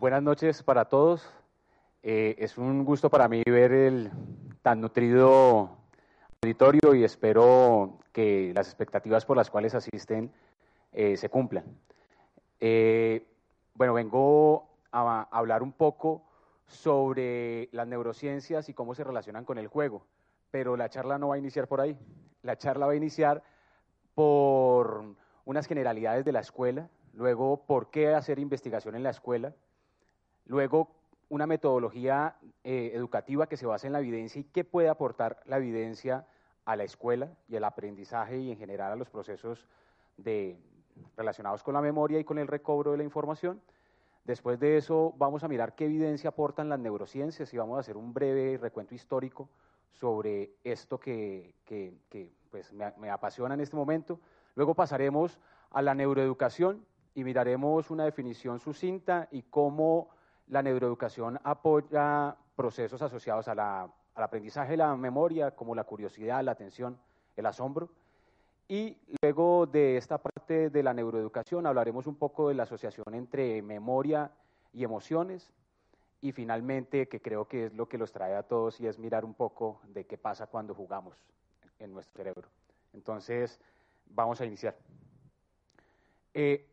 buenas noches para todos. Eh, es un gusto para mí ver el tan nutrido auditorio y espero que las expectativas por las cuales asisten eh, se cumplan. Eh, bueno, vengo a hablar un poco sobre las neurociencias y cómo se relacionan con el juego, pero la charla no va a iniciar por ahí. La charla va a iniciar por unas generalidades de la escuela, luego por qué hacer investigación en la escuela, luego una metodología eh, educativa que se basa en la evidencia y qué puede aportar la evidencia a la escuela y al aprendizaje y en general a los procesos de, relacionados con la memoria y con el recobro de la información. Después de eso vamos a mirar qué evidencia aportan las neurociencias y vamos a hacer un breve recuento histórico sobre esto que, pues, me, me apasiona en este momento. Luego pasaremos a la neuroeducación y miraremos una definición sucinta y cómo la neuroeducación apoya procesos asociados al aprendizaje de la memoria, como la curiosidad, la atención, el asombro. Y luego de esta parte de la neuroeducación hablaremos un poco de la asociación entre memoria y emociones. Y finalmente, que creo que es lo que los trae a todos, y es mirar un poco de qué pasa cuando jugamos en nuestro cerebro. Entonces, vamos a iniciar. Eh,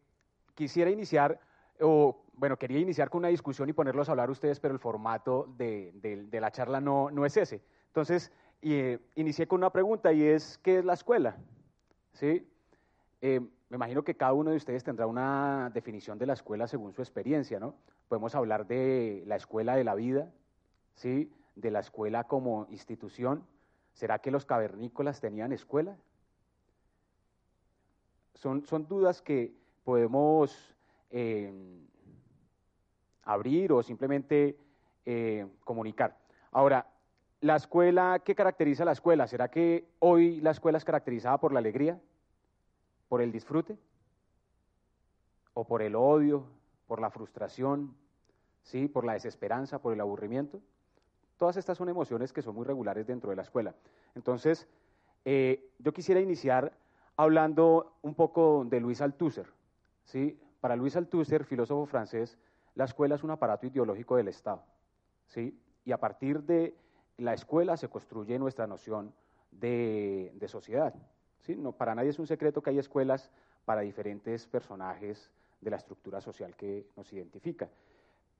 quisiera iniciar, o bueno, quería iniciar con una discusión y ponerlos a hablar ustedes, pero el formato de, la charla no, es ese. Entonces, eh, inicié con una pregunta y es, ¿qué es la escuela? ¿Sí? Eh, me imagino que cada uno de ustedes tendrá una definición de la escuela según su experiencia, ¿no? Podemos hablar de la escuela de la vida, ¿sí? De la escuela como institución. ¿Será que los cavernícolas tenían escuela? Son, son dudas que podemos eh, abrir o simplemente eh, comunicar. Ahora, la escuela, ¿qué caracteriza la escuela? ¿Será que hoy la escuela es caracterizada por la alegría, por el disfrute, o por el odio, por la frustración, ¿sí? por la desesperanza, por el aburrimiento? Todas estas son emociones que son muy regulares dentro de la escuela. Entonces, eh, yo quisiera iniciar hablando un poco de Luis Althusser. ¿sí? Para Luis Althusser, filósofo francés, la escuela es un aparato ideológico del Estado. ¿sí? Y a partir de la escuela se construye nuestra noción de, sociedad. ¿sí? No, para nadie es un secreto que hay escuelas para diferentes personajes de la estructura social que nos identifica.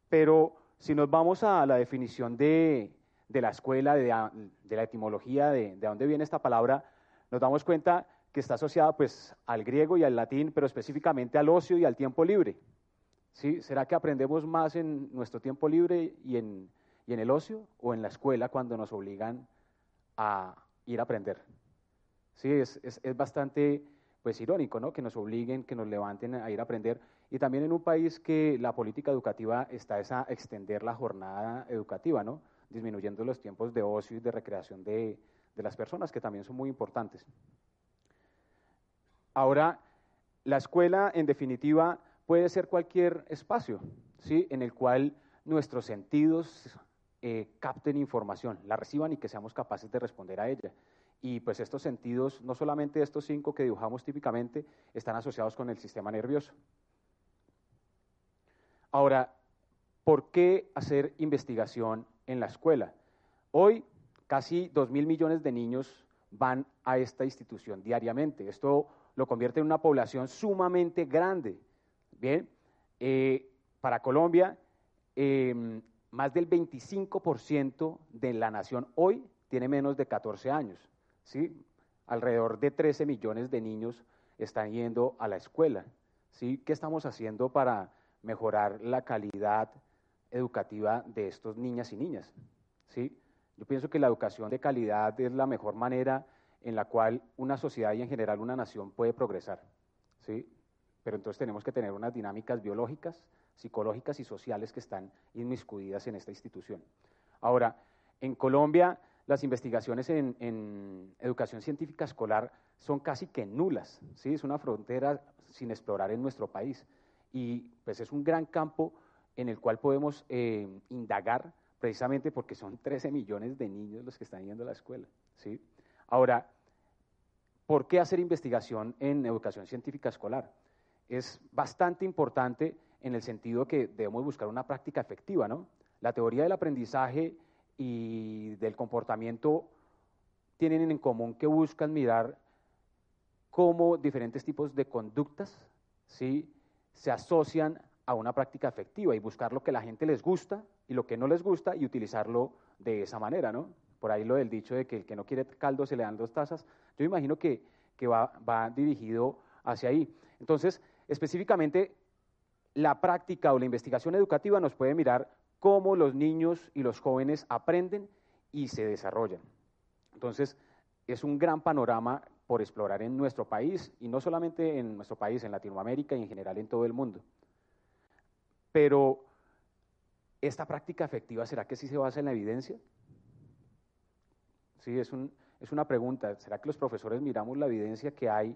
Pero si nos vamos a la definición de, la escuela, de, la etimología, de, de dónde viene esta palabra, nos damos cuenta que está asociada pues al griego y al latín, pero específicamente al ocio y al tiempo libre. ¿Sí? ¿Será que aprendemos más en nuestro tiempo libre y en, y en el ocio o en la escuela cuando nos obligan a ir a aprender? Sí, es, es, es bastante pues irónico, ¿no? Que nos obliguen, que nos levanten a ir a aprender. Y también en un país que la política educativa está esa extender la jornada educativa, ¿no? Disminuyendo los tiempos de ocio y de recreación de, de las personas, que también son muy importantes. Ahora, la escuela, en definitiva, puede ser cualquier espacio ¿sí? en el cual nuestros sentidos eh, capten información, la reciban y que seamos capaces de responder a ella. Y pues estos sentidos, no solamente estos cinco que dibujamos típicamente, están asociados con el sistema nervioso. Ahora, ¿por qué hacer investigación en la escuela? Hoy casi dos mil millones de niños van a esta institución diariamente. Esto lo convierte en una población sumamente grande. Bien, eh, para Colombia, em, más del 25% de la nación hoy tiene menos de 14 años. ¿sí? Alrededor de 13 millones de niños están yendo a la escuela. ¿sí? ¿Qué estamos haciendo para mejorar la calidad educativa de estos niñas y niñas? ¿sí? Yo pienso que la educación de calidad es la mejor manera en la cual una sociedad y en general una nación puede progresar. ¿sí? Pero entonces tenemos que tener unas dinámicas biológicas, psicológicas y sociales que están inmiscuidas en esta institución. Ahora, en Colombia las investigaciones en, educación científica escolar son casi que nulas, ¿sí? es una frontera sin explorar en nuestro país y pues es un gran campo en el cual podemos eh, indagar precisamente porque son 13 millones de niños los que están yendo a la escuela. ¿sí? Ahora, ¿por qué hacer investigación en educación científica escolar? Es bastante importante en el sentido que debemos buscar una práctica efectiva, ¿no? La teoría del aprendizaje y del comportamiento tienen en común que buscan mirar cómo diferentes tipos de conductas ¿sí? se asocian a una práctica efectiva y buscar lo que la gente les gusta y lo que no les gusta y utilizarlo de esa manera, ¿no? Por ahí lo del dicho de que el que no quiere caldo se le dan dos tazas, yo imagino que, que va, va dirigido hacia ahí. Entonces, específicamente, la práctica o la investigación educativa nos puede mirar cómo los niños y los jóvenes aprenden y se desarrollan. Entonces, es un gran panorama por explorar en nuestro país, y no solamente en nuestro país, en Latinoamérica y en general en todo el mundo. Pero, ¿esta práctica efectiva será que sí se basa en la evidencia? Sí, es, un, es una pregunta. ¿Será que los profesores miramos la evidencia que hay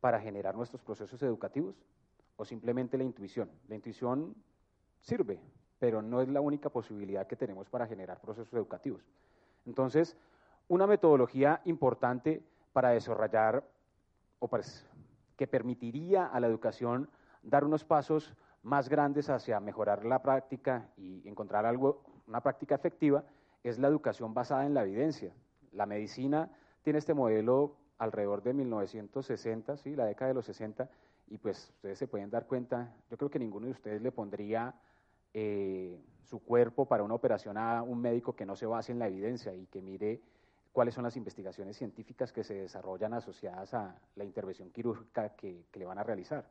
para generar nuestros procesos educativos? ¿O simplemente la intuición? La intuición sirve, pero no es la única posibilidad que tenemos para generar procesos educativos. Entonces, una metodología importante para desarrollar o que permitiría a la educación dar unos pasos más grandes hacia mejorar la práctica y encontrar algo, una práctica efectiva, es la educación basada en la evidencia. La medicina tiene este modelo alrededor de 1960, ¿sí? la década de los 60, y pues ustedes se pueden dar cuenta, yo creo que ninguno de ustedes le pondría eh, su cuerpo para una operación a un médico que no se base en la evidencia y que mire cuáles son las investigaciones científicas que se desarrollan asociadas a la intervención quirúrgica que, le van a realizar.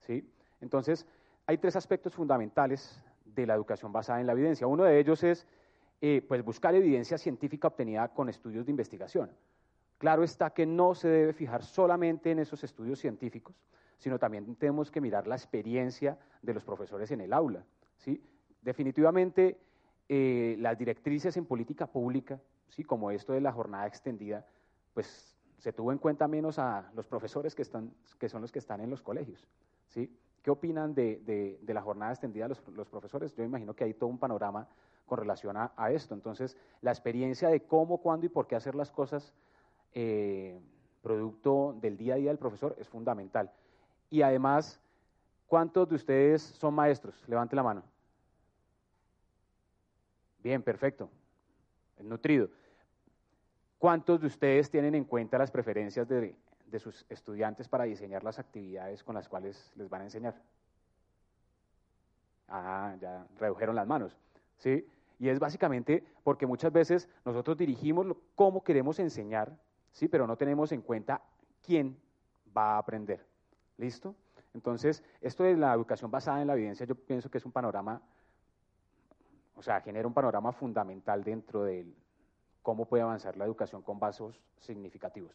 ¿sí? Entonces, hay tres aspectos fundamentales de la educación basada en la evidencia. Uno de ellos es eh, pues buscar evidencia científica obtenida con estudios de investigación. Claro está que no se debe fijar solamente en esos estudios científicos, sino también tenemos que mirar la experiencia de los profesores en el aula. ¿sí? Definitivamente, eh, las directrices en política pública ¿sí? como esto de la jornada extendida, pues se tuvo en cuenta menos a los profesores que, están, que son los que están en los colegios. ¿sí? ¿Qué opinan de, de, la jornada extendida los, los, profesores? Yo imagino que hay todo un panorama con relación a, a, esto. Entonces, la experiencia de cómo, cuándo y por qué hacer las cosas eh, producto del día a día del profesor es fundamental. Y además, ¿cuántos de ustedes son maestros? Levante la mano. Bien, perfecto. Nutrido. ¿Cuántos de ustedes tienen en cuenta las preferencias de, sus estudiantes para diseñar las actividades con las cuales les van a enseñar? Ah, ya redujeron las manos, ¿sí? Y es básicamente porque muchas veces nosotros dirigimos cómo queremos enseñar, ¿sí? Pero no tenemos en cuenta quién va a aprender. ¿Listo? Entonces, esto de la educación basada en la evidencia, yo pienso que es un panorama, o sea, genera un panorama fundamental dentro del, cómo puede avanzar la educación con vasos significativos.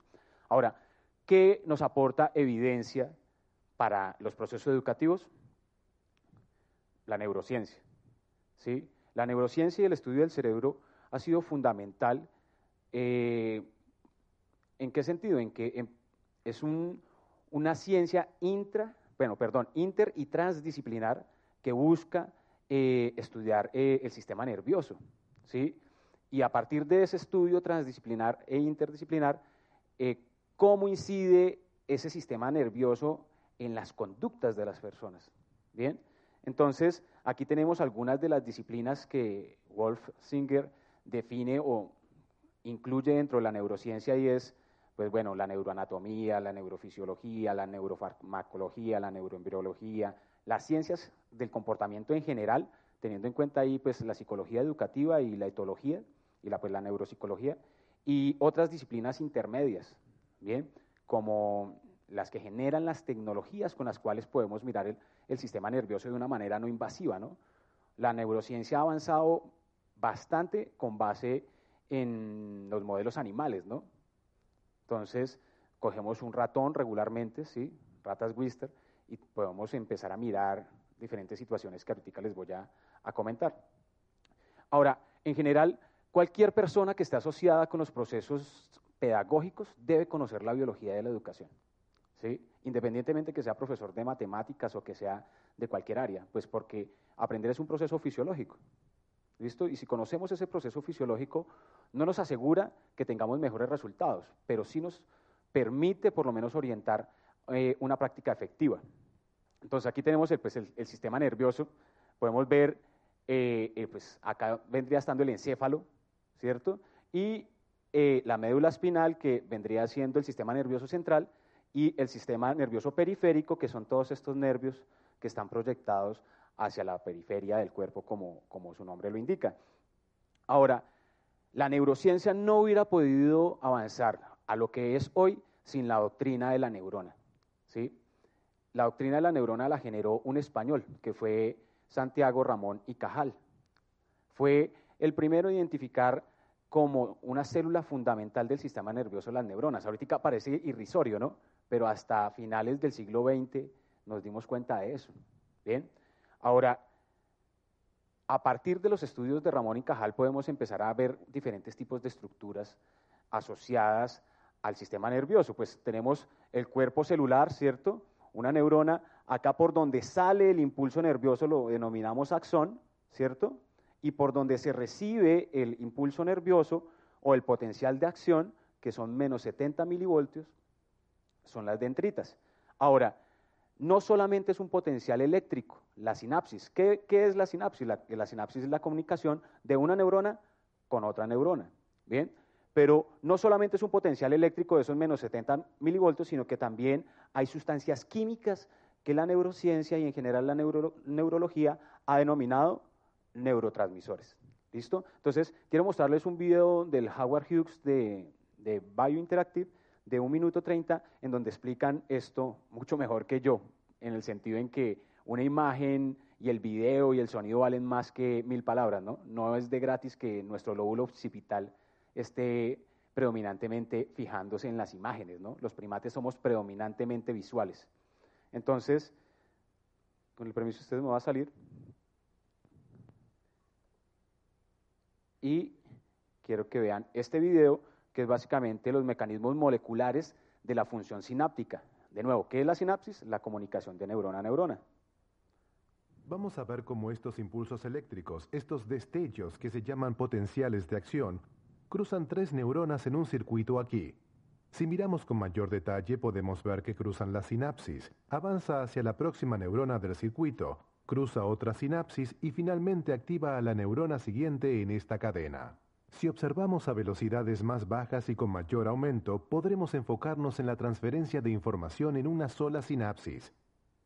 Ahora, ¿qué nos aporta evidencia para los procesos educativos? La neurociencia. ¿sí? La neurociencia y el estudio del cerebro ha sido fundamental. Eh, ¿En qué sentido? En que es una ciencia intra, bueno, perdón, inter y transdisciplinar que busca eh, estudiar eh, el sistema nervioso. ¿sí? y a partir de ese estudio transdisciplinar e interdisciplinar, eh, cómo incide ese sistema nervioso en las conductas de las personas. Bien, entonces aquí tenemos algunas de las disciplinas que Wolf Singer define o incluye dentro de la neurociencia y es, pues bueno, la neuroanatomía, la neurofisiología, la neurofarmacología, la neuroembriología, las ciencias del comportamiento en general, teniendo en cuenta ahí pues la psicología educativa y la etología y la, pues, la neuropsicología, y otras disciplinas intermedias, ¿bien? Como las que generan las tecnologías con las cuales podemos mirar el, sistema nervioso de una manera no invasiva, ¿no? La neurociencia ha avanzado bastante con base en los modelos animales, ¿no? Entonces, cogemos un ratón regularmente, ¿sí? Ratas Wister, y podemos empezar a mirar diferentes situaciones que ahorita les voy a a comentar. Ahora, en general, cualquier persona que esté asociada con los procesos pedagógicos debe conocer la biología de la educación, ¿sí? independientemente que sea profesor de matemáticas o que sea de cualquier área, pues porque aprender es un proceso fisiológico. ¿Listo? Y si conocemos ese proceso fisiológico, no nos asegura que tengamos mejores resultados, pero sí nos permite por lo menos orientar eh, una práctica efectiva. Entonces aquí tenemos el, pues, el, sistema nervioso, podemos ver, eh, eh, pues acá vendría estando el encéfalo, ¿cierto? Y la médula espinal, que vendría siendo el sistema nervioso central, y el sistema nervioso periférico, que son todos estos nervios que están proyectados hacia la periferia del cuerpo, como, su nombre lo indica. Ahora, la neurociencia no hubiera podido avanzar a lo que es hoy sin la doctrina de la neurona. ¿sí? La doctrina de la neurona la generó un español, que fue Santiago Ramón y Cajal. Fue el primero en identificar como una célula fundamental del sistema nervioso las neuronas. Ahorita parece irrisorio, ¿no? Pero hasta finales del siglo XX nos dimos cuenta de eso. Bien, ahora, a partir de los estudios de Ramón y Cajal podemos empezar a ver diferentes tipos de estructuras asociadas al sistema nervioso. Pues tenemos el cuerpo celular, ¿cierto? Una neurona, acá por donde sale el impulso nervioso lo denominamos axón, ¿cierto? y por donde se recibe el impulso nervioso o el potencial de acción, que son menos 70 milivoltios, son las dendritas. Ahora, no solamente es un potencial eléctrico, la sinapsis. ¿Qué, es la sinapsis? La, sinapsis es la comunicación de una neurona con otra neurona. Bien, pero no solamente es un potencial eléctrico de esos menos 70 milivoltios, sino que también hay sustancias químicas que la neurociencia y en general la neurología ha denominado neurotransmisores. ¿Listo? Entonces, quiero mostrarles un video del Howard Hughes de, de Biointeractive de un minuto 30 en donde explican esto mucho mejor que yo, en el sentido en que una imagen y el video y el sonido valen más que mil palabras, ¿no? No es de gratis que nuestro lóbulo occipital esté predominantemente fijándose en las imágenes, ¿no? Los primates somos predominantemente visuales. Entonces, con el permiso de ustedes me va a salir. y quiero que vean este video, que es básicamente los mecanismos moleculares de la función sináptica. De nuevo, ¿qué es la sinapsis? La comunicación de neurona a neurona. Vamos a ver cómo estos impulsos eléctricos, estos destellos que se llaman potenciales de acción, cruzan tres neuronas en un circuito aquí. Si miramos con mayor detalle podemos ver que cruzan la sinapsis, avanza hacia la próxima neurona del circuito, cruza otra sinapsis y finalmente activa a la neurona siguiente en esta cadena. Si observamos a velocidades más bajas y con mayor aumento, podremos enfocarnos en la transferencia de información en una sola sinapsis.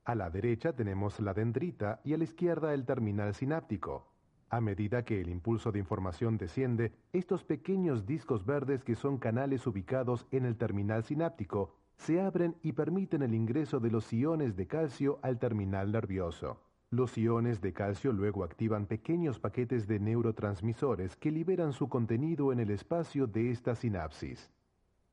A la derecha tenemos la dendrita y a la izquierda el terminal sináptico. A medida que el impulso de información desciende, estos pequeños discos verdes que son canales ubicados en el terminal sináptico se abren y permiten el ingreso de los iones de calcio al terminal nervioso. Los iones de calcio luego activan pequeños paquetes de neurotransmisores que liberan su contenido en el espacio de esta sinapsis.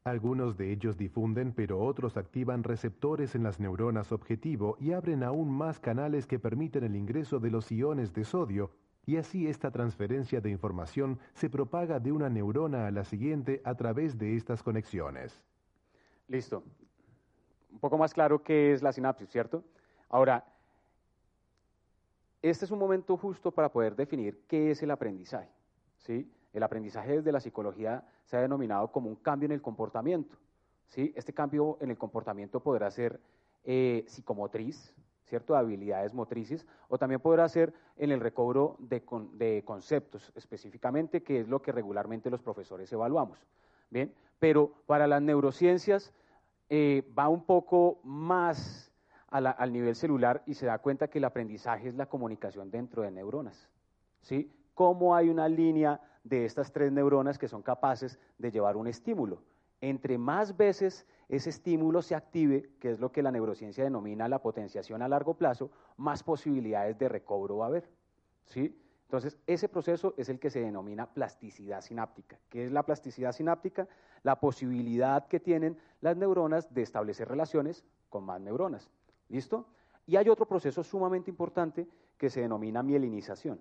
Algunos de ellos difunden, pero otros activan receptores en las neuronas objetivo y abren aún más canales que permiten el ingreso de los iones de sodio, y así esta transferencia de información se propaga de una neurona a la siguiente a través de estas conexiones. Listo. Un poco más claro qué es la sinapsis, ¿cierto? Ahora, este es un momento justo para poder definir qué es el aprendizaje. ¿sí? El aprendizaje desde la psicología se ha denominado como un cambio en el comportamiento. ¿sí? Este cambio en el comportamiento podrá ser eh, psicomotriz, ¿cierto? de habilidades motrices, o también podrá ser en el recobro de, conceptos específicamente, que es lo que regularmente los profesores evaluamos. Bien, pero para las neurociencias eh, va un poco más al nivel celular y se da cuenta que el aprendizaje es la comunicación dentro de neuronas. ¿sí? ¿Cómo hay una línea de estas tres neuronas que son capaces de llevar un estímulo? Entre más veces ese estímulo se active, que es lo que la neurociencia denomina la potenciación a largo plazo, más posibilidades de recobro va a haber. ¿sí? Entonces, ese proceso es el que se denomina plasticidad sináptica. ¿Qué es la plasticidad sináptica? La posibilidad que tienen las neuronas de establecer relaciones con más neuronas. ¿Listo? Y hay otro proceso sumamente importante que se denomina mielinización.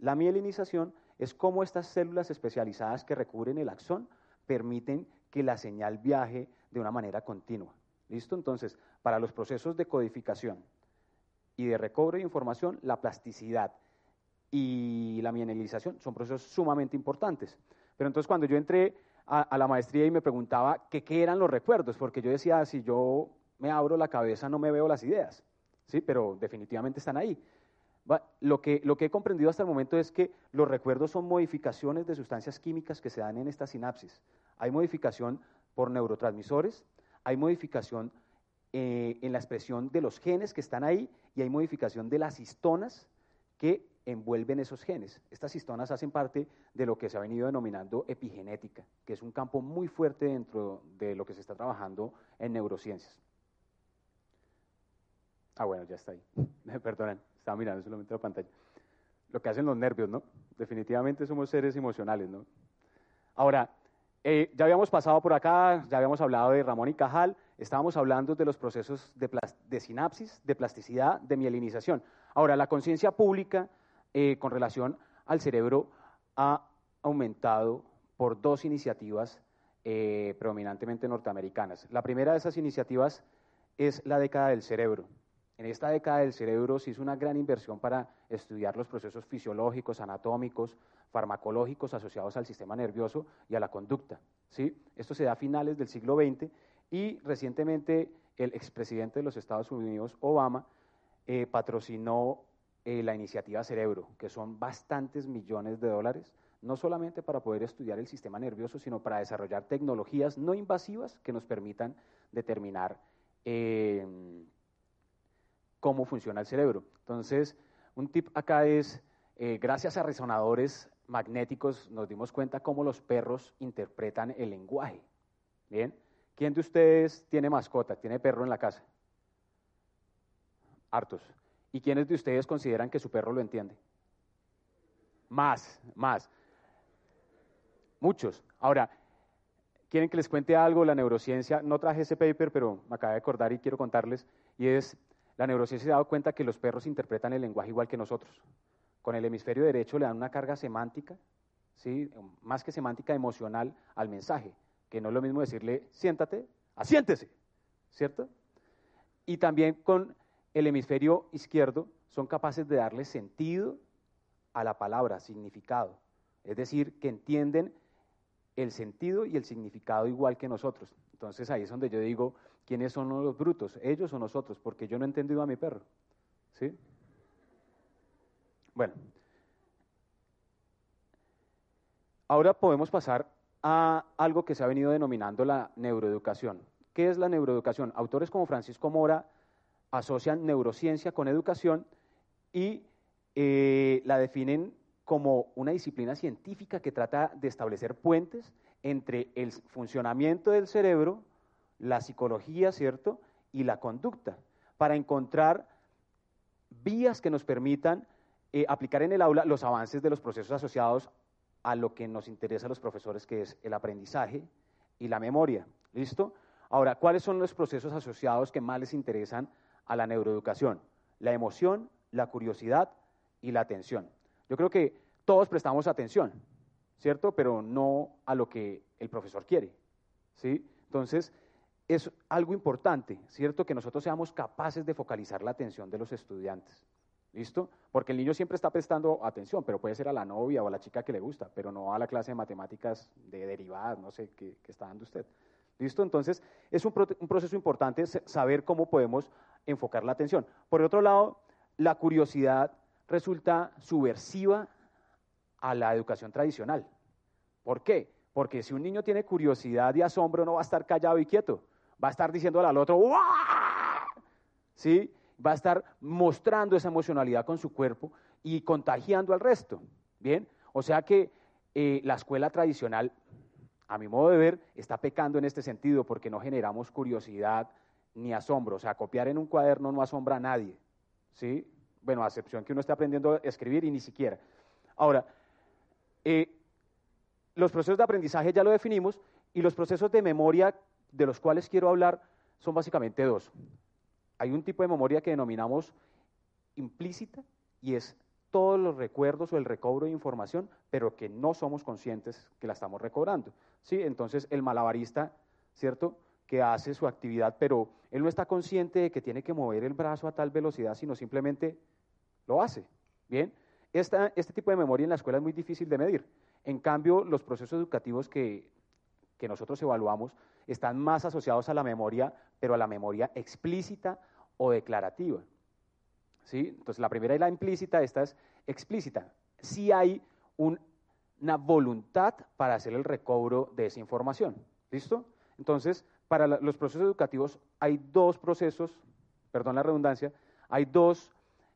La mielinización es cómo estas células especializadas que recubren el axón permiten que la señal viaje de una manera continua. ¿Listo? Entonces, para los procesos de codificación y de recobro de información, la plasticidad y la mielinización son procesos sumamente importantes. Pero entonces cuando yo entré a, la maestría y me preguntaba qué eran los recuerdos, porque yo decía, si yo me abro la cabeza, no me veo las ideas. ¿sí? pero definitivamente están ahí. Lo que, he comprendido hasta el momento es que los recuerdos son modificaciones de sustancias químicas que se dan en esta sinapsis. Hay modificación por neurotransmisores, hay modificación eh, en la expresión de los genes que están ahí y hay modificación de las histonas que envuelven esos genes. Estas histonas hacen parte de lo que se ha venido denominando epigenética, que es un campo muy fuerte dentro de lo que se está trabajando en neurociencias. Ah, bueno, ya está ahí. Me perdonan, estaba mirando solamente la pantalla. Lo que hacen los nervios, ¿no? Definitivamente somos seres emocionales, ¿no? Ahora, eh, ya habíamos pasado por acá, ya habíamos hablado de Ramón y Cajal, estábamos hablando de los procesos de, de sinapsis, de plasticidad, de mielinización. Ahora, la conciencia pública eh, con relación al cerebro ha aumentado por dos iniciativas eh, predominantemente norteamericanas. La primera de esas iniciativas es la década del cerebro. En esta década del cerebro se hizo una gran inversión para estudiar los procesos fisiológicos, anatómicos, farmacológicos asociados al sistema nervioso y a la conducta. ¿sí? Esto se da a finales del siglo XX y recientemente el expresidente de los Estados Unidos, Obama, eh, patrocinó eh, la iniciativa Cerebro, que son bastantes millones de dólares, no solamente para poder estudiar el sistema nervioso, sino para desarrollar tecnologías no invasivas que nos permitan determinar eh, cómo funciona el cerebro. Entonces, un tip acá es, eh, gracias a resonadores magnéticos nos dimos cuenta cómo los perros interpretan el lenguaje. Bien, ¿quién de ustedes tiene mascota, tiene perro en la casa? Hartos. ¿Y quiénes de ustedes consideran que su perro lo entiende? Más, más. Muchos. Ahora, ¿quieren que les cuente algo? La neurociencia, no traje ese paper, pero me acabé de acordar y quiero contarles, y es, la neurociencia se ha dado cuenta que los perros interpretan el lenguaje igual que nosotros. Con el hemisferio derecho le dan una carga semántica, ¿sí? más que semántica, emocional al mensaje, que no es lo mismo decirle, siéntate, asiéntese, ¿cierto? Y también con el hemisferio izquierdo son capaces de darle sentido a la palabra, significado. Es decir, que entienden el sentido y el significado igual que nosotros. Entonces ahí es donde yo digo, ¿quiénes son los brutos? ¿Ellos o nosotros? Porque yo no he entendido a mi perro. ¿Sí? Bueno. Ahora podemos pasar a algo que se ha venido denominando la neuroeducación. ¿Qué es la neuroeducación? Autores como Francisco Mora asocian neurociencia con educación y eh, la definen como una disciplina científica que trata de establecer puentes entre el funcionamiento del cerebro, la psicología, ¿cierto? Y la conducta, para encontrar vías que nos permitan eh, aplicar en el aula los avances de los procesos asociados a lo que nos interesa a los profesores, que es el aprendizaje y la memoria. ¿Listo? Ahora, ¿cuáles son los procesos asociados que más les interesan a la neuroeducación, la emoción, la curiosidad y la atención. Yo creo que todos prestamos atención, ¿cierto? Pero no a lo que el profesor quiere, ¿sí? Entonces, es algo importante, ¿cierto? Que nosotros seamos capaces de focalizar la atención de los estudiantes, ¿listo? Porque el niño siempre está prestando atención, pero puede ser a la novia o a la chica que le gusta, pero no a la clase de matemáticas de derivadas, no sé, qué está dando usted. ¿Listo? Entonces, es un, proceso importante saber cómo podemos enfocar la atención. Por otro lado, la curiosidad resulta subversiva a la educación tradicional. ¿Por qué? Porque si un niño tiene curiosidad y asombro, no va a estar callado y quieto. Va a estar diciéndole al otro, ¿Sí? Va a estar mostrando esa emocionalidad con su cuerpo y contagiando al resto. ¿Bien? O sea que eh, la escuela tradicional a mi modo de ver, está pecando en este sentido porque no generamos curiosidad ni asombro. O sea, copiar en un cuaderno no asombra a nadie. ¿sí? Bueno, a excepción que uno esté aprendiendo a escribir y ni siquiera. Ahora, eh, los procesos de aprendizaje ya lo definimos y los procesos de memoria de los cuales quiero hablar son básicamente dos. Hay un tipo de memoria que denominamos implícita y es todos los recuerdos o el recobro de información, pero que no somos conscientes que la estamos recobrando. ¿sí? Entonces, el malabarista, ¿cierto? Que hace su actividad, pero él no está consciente de que tiene que mover el brazo a tal velocidad, sino simplemente lo hace. Bien, este tipo de memoria en la escuela es muy difícil de medir. En cambio, los procesos educativos que, que nosotros evaluamos están más asociados a la memoria, pero a la memoria explícita o declarativa. ¿sí? Entonces la primera es la implícita, esta es explícita. Si hay una voluntad para hacer el recobro de esa información. ¿Listo? Entonces, para los procesos educativos hay dos procesos, perdón la redundancia, hay dos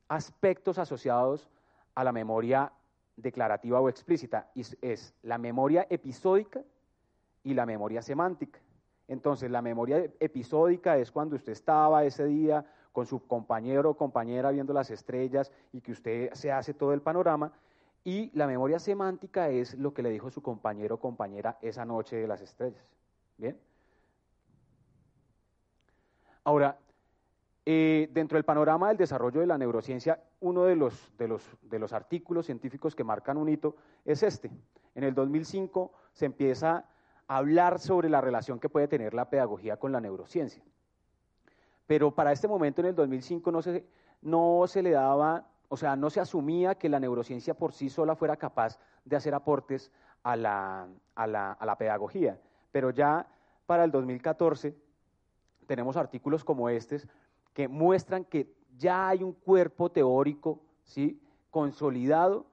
aspectos asociados a la memoria declarativa o explícita, es la memoria episódica y la memoria semántica. Entonces, la memoria episódica es cuando usted estaba ese día con su compañero o compañera viendo las estrellas y que usted se hace todo el panorama. Y la memoria semántica es lo que le dijo su compañero o compañera esa noche de las estrellas. ¿Bien? Ahora, eh, dentro del panorama del desarrollo de la neurociencia, uno de los, de, los, de los artículos científicos que marcan un hito es este. En el 2005 se empieza hablar sobre la relación que puede tener la pedagogía con la neurociencia. Pero para este momento, en el 2005, no se, no se le daba, o sea, no se asumía que la neurociencia por sí sola fuera capaz de hacer aportes a la, a la, a la pedagogía. Pero ya para el 2014 tenemos artículos como estos que muestran que ya hay un cuerpo teórico ¿sí? consolidado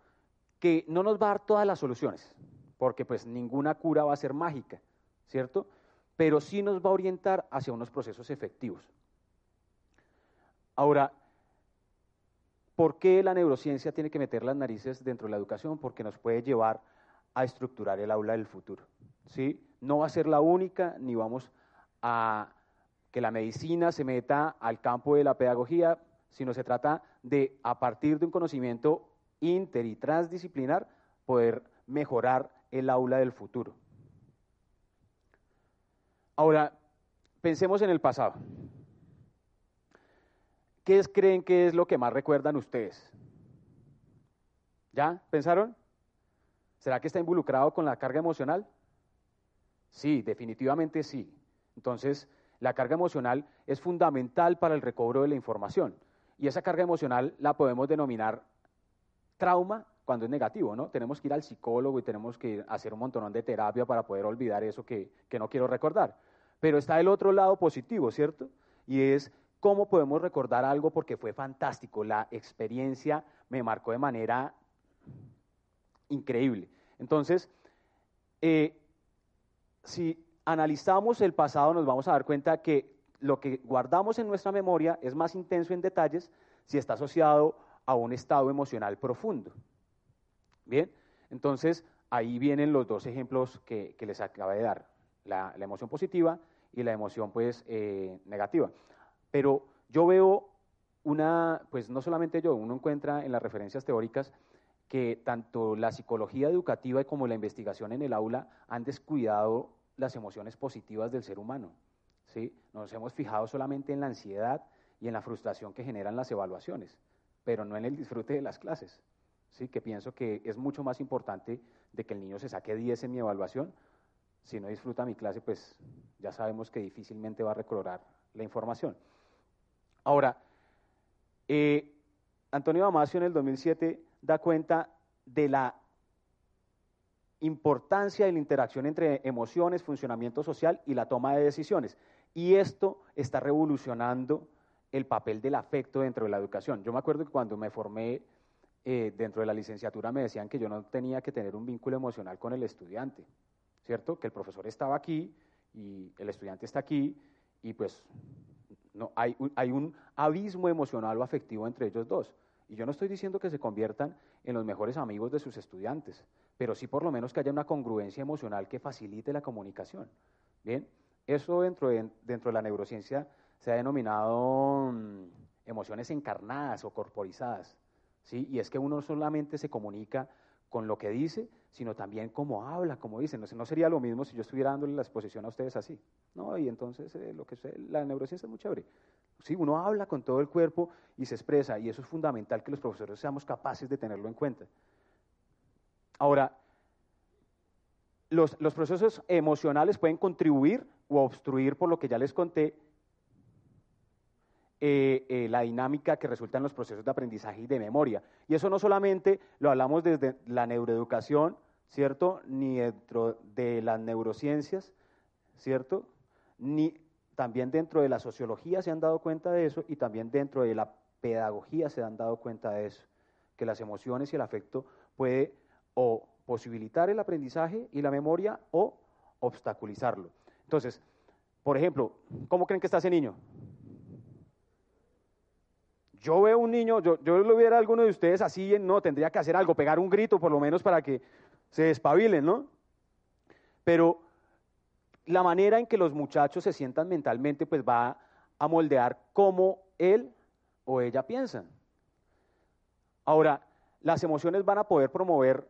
que no nos va a dar todas las soluciones, porque pues ninguna cura va a ser mágica, ¿cierto? Pero sí nos va a orientar hacia unos procesos efectivos. Ahora, ¿por qué la neurociencia tiene que meter las narices dentro de la educación? Porque nos puede llevar a estructurar el aula del futuro. ¿sí? No va a ser la única, ni vamos a que la medicina se meta al campo de la pedagogía, sino se trata de, a partir de un conocimiento inter y transdisciplinar, poder mejorar el aula del futuro. Ahora, pensemos en el pasado. ¿Qué creen que es lo que más recuerdan ustedes? ¿Ya? ¿Pensaron? ¿Será que está involucrado con la carga emocional? Sí, definitivamente sí. Entonces, la carga emocional es fundamental para el recobro de la información. Y esa carga emocional la podemos denominar trauma cuando es negativo, ¿no? Tenemos que ir al psicólogo y tenemos que hacer un montón de terapia para poder olvidar eso que, que no quiero recordar. Pero está el otro lado positivo, ¿cierto? Y es cómo podemos recordar algo porque fue fantástico, la experiencia me marcó de manera increíble. Entonces, eh, si analizamos el pasado, nos vamos a dar cuenta que lo que guardamos en nuestra memoria es más intenso en detalles si está asociado a un estado emocional profundo. Bien, entonces ahí vienen los dos ejemplos que, les acaba de dar, la, emoción positiva y la emoción pues eh, negativa. Pero yo veo una, pues no solamente yo, uno encuentra en las referencias teóricas que tanto la psicología educativa como la investigación en el aula han descuidado las emociones positivas del ser humano. ¿sí? Nos hemos fijado solamente en la ansiedad y en la frustración que generan las evaluaciones, pero no en el disfrute de las clases. ¿Sí? Que pienso que es mucho más importante de que el niño se saque 10 en mi evaluación. Si no disfruta mi clase, pues ya sabemos que difícilmente va a recobrar la información. Ahora, eh, Antonio Damasio en el 2007 da cuenta de la importancia de la interacción entre emociones, funcionamiento social y la toma de decisiones. Y esto está revolucionando el papel del afecto dentro de la educación. Yo me acuerdo que cuando me formé eh, dentro de la licenciatura me decían que yo no tenía que tener un vínculo emocional con el estudiante, ¿cierto? Que el profesor estaba aquí y el estudiante está aquí y pues no, hay, hay un abismo emocional o afectivo entre ellos dos. Y yo no estoy diciendo que se conviertan en los mejores amigos de sus estudiantes, pero sí por lo menos que haya una congruencia emocional que facilite la comunicación. Bien, eso dentro de, dentro de la neurociencia se ha denominado mm, emociones encarnadas o corporizadas. ¿Sí? Y es que uno solamente se comunica con lo que dice, sino también cómo habla, como dice. No, no sería lo mismo si yo estuviera dándole la exposición a ustedes así. ¿no? Y entonces eh, lo que la neurociencia es muy chévere. Sí, uno habla con todo el cuerpo y se expresa, y eso es fundamental que los profesores seamos capaces de tenerlo en cuenta. Ahora, los, procesos emocionales pueden contribuir o obstruir, por lo que ya les conté, eh, eh, la dinámica que resulta en los procesos de aprendizaje y de memoria. Y eso no solamente lo hablamos desde la neuroeducación, ¿cierto? Ni dentro de las neurociencias, ¿cierto? Ni también dentro de la sociología se han dado cuenta de eso y también dentro de la pedagogía se han dado cuenta de eso, que las emociones y el afecto puede o posibilitar el aprendizaje y la memoria o obstaculizarlo. Entonces, por ejemplo, ¿cómo creen que está ese niño? Yo veo un niño, yo, yo lo viera a alguno de ustedes así, no, tendría que hacer algo, pegar un grito por lo menos para que se despabilen, ¿no? Pero la manera en que los muchachos se sientan mentalmente, pues va a moldear cómo él o ella piensan. Ahora, las emociones van a poder promover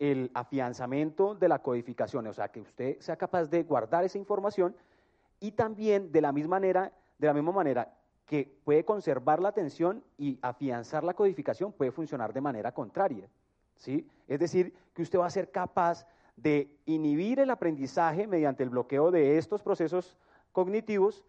el afianzamiento de la codificación, o sea, que usted sea capaz de guardar esa información y también de la misma manera, de la misma manera que puede conservar la atención y afianzar la codificación, puede funcionar de manera contraria. ¿sí? Es decir, que usted va a ser capaz de inhibir el aprendizaje mediante el bloqueo de estos procesos cognitivos.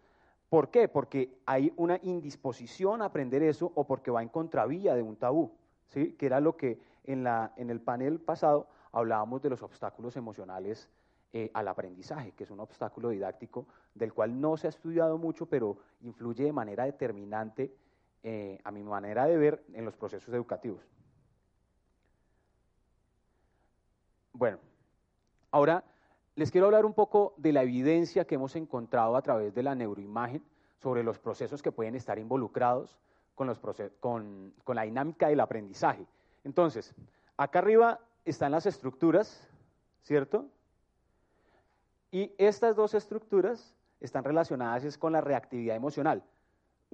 ¿Por qué? Porque hay una indisposición a aprender eso o porque va en contravía de un tabú, ¿sí? que era lo que en, la, en el panel pasado hablábamos de los obstáculos emocionales eh, al aprendizaje, que es un obstáculo didáctico del cual no se ha estudiado mucho, pero influye de manera determinante, eh, a mi manera de ver, en los procesos educativos. Bueno, ahora les quiero hablar un poco de la evidencia que hemos encontrado a través de la neuroimagen sobre los procesos que pueden estar involucrados con, los con, con la dinámica del aprendizaje. Entonces, acá arriba están las estructuras, ¿cierto? Y estas dos estructuras están relacionadas con la reactividad emocional.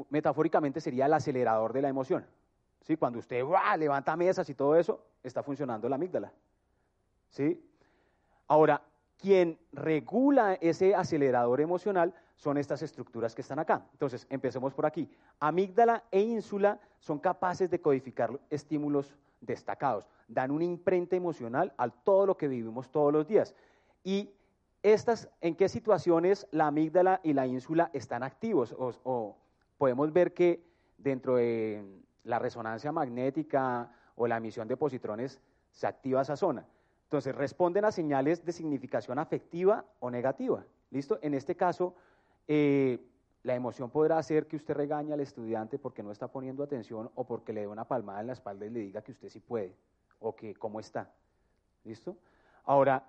Metafóricamente sería el acelerador de la emoción. ¿Sí? Cuando usted levanta mesas y todo eso, está funcionando la amígdala. ¿Sí? Ahora, quien regula ese acelerador emocional son estas estructuras que están acá. Entonces, empecemos por aquí. Amígdala e ínsula son capaces de codificar estímulos destacados, dan una imprenta emocional a todo lo que vivimos todos los días. Y estas, ¿En qué situaciones la amígdala y la ínsula están activos? O, podemos ver que dentro de la resonancia magnética o la emisión de positrones se activa esa zona. Entonces, responden a señales de significación afectiva o negativa. ¿Listo? En este caso, eh, la emoción podrá hacer que usted regañe al estudiante porque no está poniendo atención o porque le dé una palmada en la espalda y le diga que usted sí puede o que cómo está. ¿Listo? Ahora,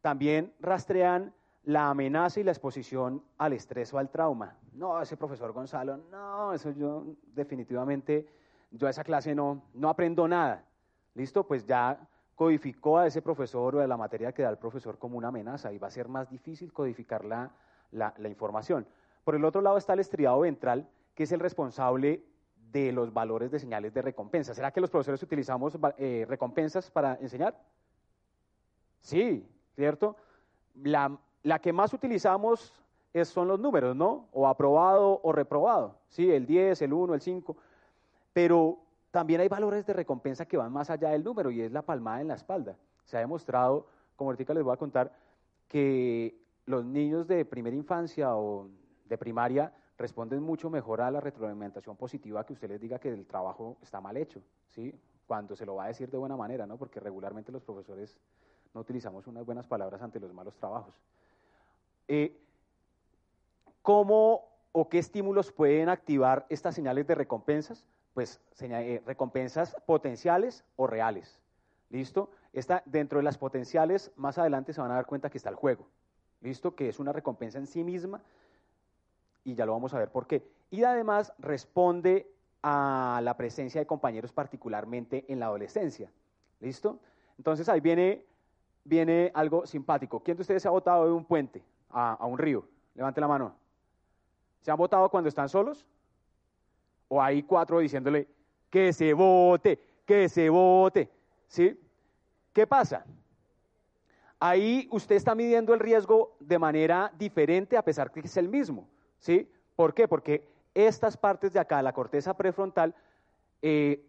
también rastrean la amenaza y la exposición al estrés o al trauma. No, ese profesor Gonzalo, no, eso yo definitivamente, yo a esa clase no, no aprendo nada. ¿Listo? Pues ya codificó a ese profesor o a la materia que da el profesor como una amenaza y va a ser más difícil codificar la, la, información. Por el otro lado está el estriado ventral, que es el responsable de los valores de señales de recompensa. ¿Será que los profesores utilizamos eh, recompensas para enseñar? Sí, ¿cierto? La, que más utilizamos son los números, ¿no? O aprobado o reprobado, ¿sí? El 10, el 1, el 5. Pero también hay valores de recompensa que van más allá del número y es la palmada en la espalda. Se ha demostrado, como ahorita les voy a contar, que los niños de primera infancia o de primaria responden mucho mejor a la retroalimentación positiva que usted les diga que el trabajo está mal hecho, ¿sí? Cuando se lo va a decir de buena manera, ¿no? Porque regularmente los profesores no utilizamos unas buenas palabras ante los malos trabajos. Eh, ¿Cómo o qué estímulos pueden activar estas señales de recompensas? Pues eh, recompensas potenciales o reales. ¿Listo? Está dentro de las potenciales, más adelante se van a dar cuenta que está el juego. ¿Listo? Que es una recompensa en sí misma y ya lo vamos a ver por qué. Y además responde a la presencia de compañeros particularmente en la adolescencia. ¿Listo? Entonces ahí viene viene algo simpático. ¿Quién de ustedes se ha votado de un puente a, un río? Levante la mano. ¿Se han votado cuando están solos? ¿O hay cuatro diciéndole que se vote, que se vote? ¿Sí? ¿Qué pasa? Ahí usted está midiendo el riesgo de manera diferente a pesar que es el mismo. ¿Sí? ¿Por qué? Porque estas partes de acá, la corteza prefrontal, eh,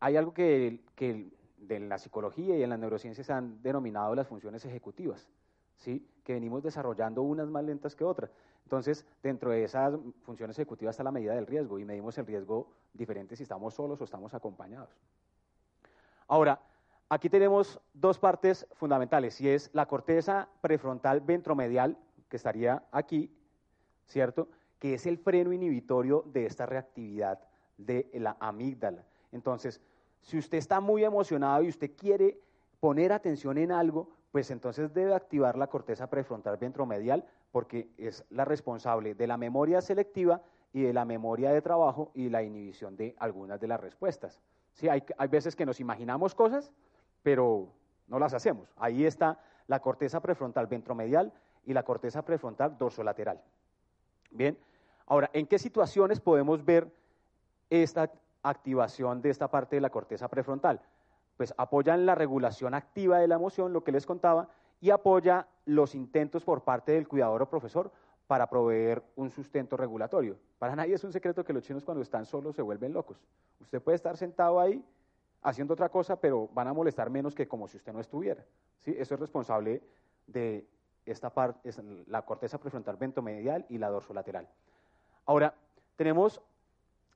hay algo que, que de la psicología y en las neurociencias se han denominado las funciones ejecutivas, ¿sí? que venimos desarrollando unas más lentas que otras. Entonces, dentro de esas funciones ejecutivas está la medida del riesgo y medimos el riesgo diferente si estamos solos o estamos acompañados. Ahora, aquí tenemos dos partes fundamentales y es la corteza prefrontal ventromedial, que estaría aquí, ¿cierto? Que es el freno inhibitorio de esta reactividad de la amígdala. Entonces, si usted está muy emocionado y usted quiere poner atención en algo, pues entonces debe activar la corteza prefrontal ventromedial porque es la responsable de la memoria selectiva y de la memoria de trabajo y la inhibición de algunas de las respuestas. Sí, hay, hay veces que nos imaginamos cosas, pero no las hacemos. Ahí está la corteza prefrontal ventromedial y la corteza prefrontal dorsolateral. Bien, ahora, ¿en qué situaciones podemos ver esta activación de esta parte de la corteza prefrontal? Pues apoya en la regulación activa de la emoción, lo que les contaba, y apoya los intentos por parte del cuidador o profesor para proveer un sustento regulatorio. Para nadie es un secreto que los chinos cuando están solos se vuelven locos. Usted puede estar sentado ahí haciendo otra cosa, pero van a molestar menos que como si usted no estuviera. ¿sí? Eso es responsable de esta parte, la corteza prefrontal ventomedial y la dorsolateral. Ahora, tenemos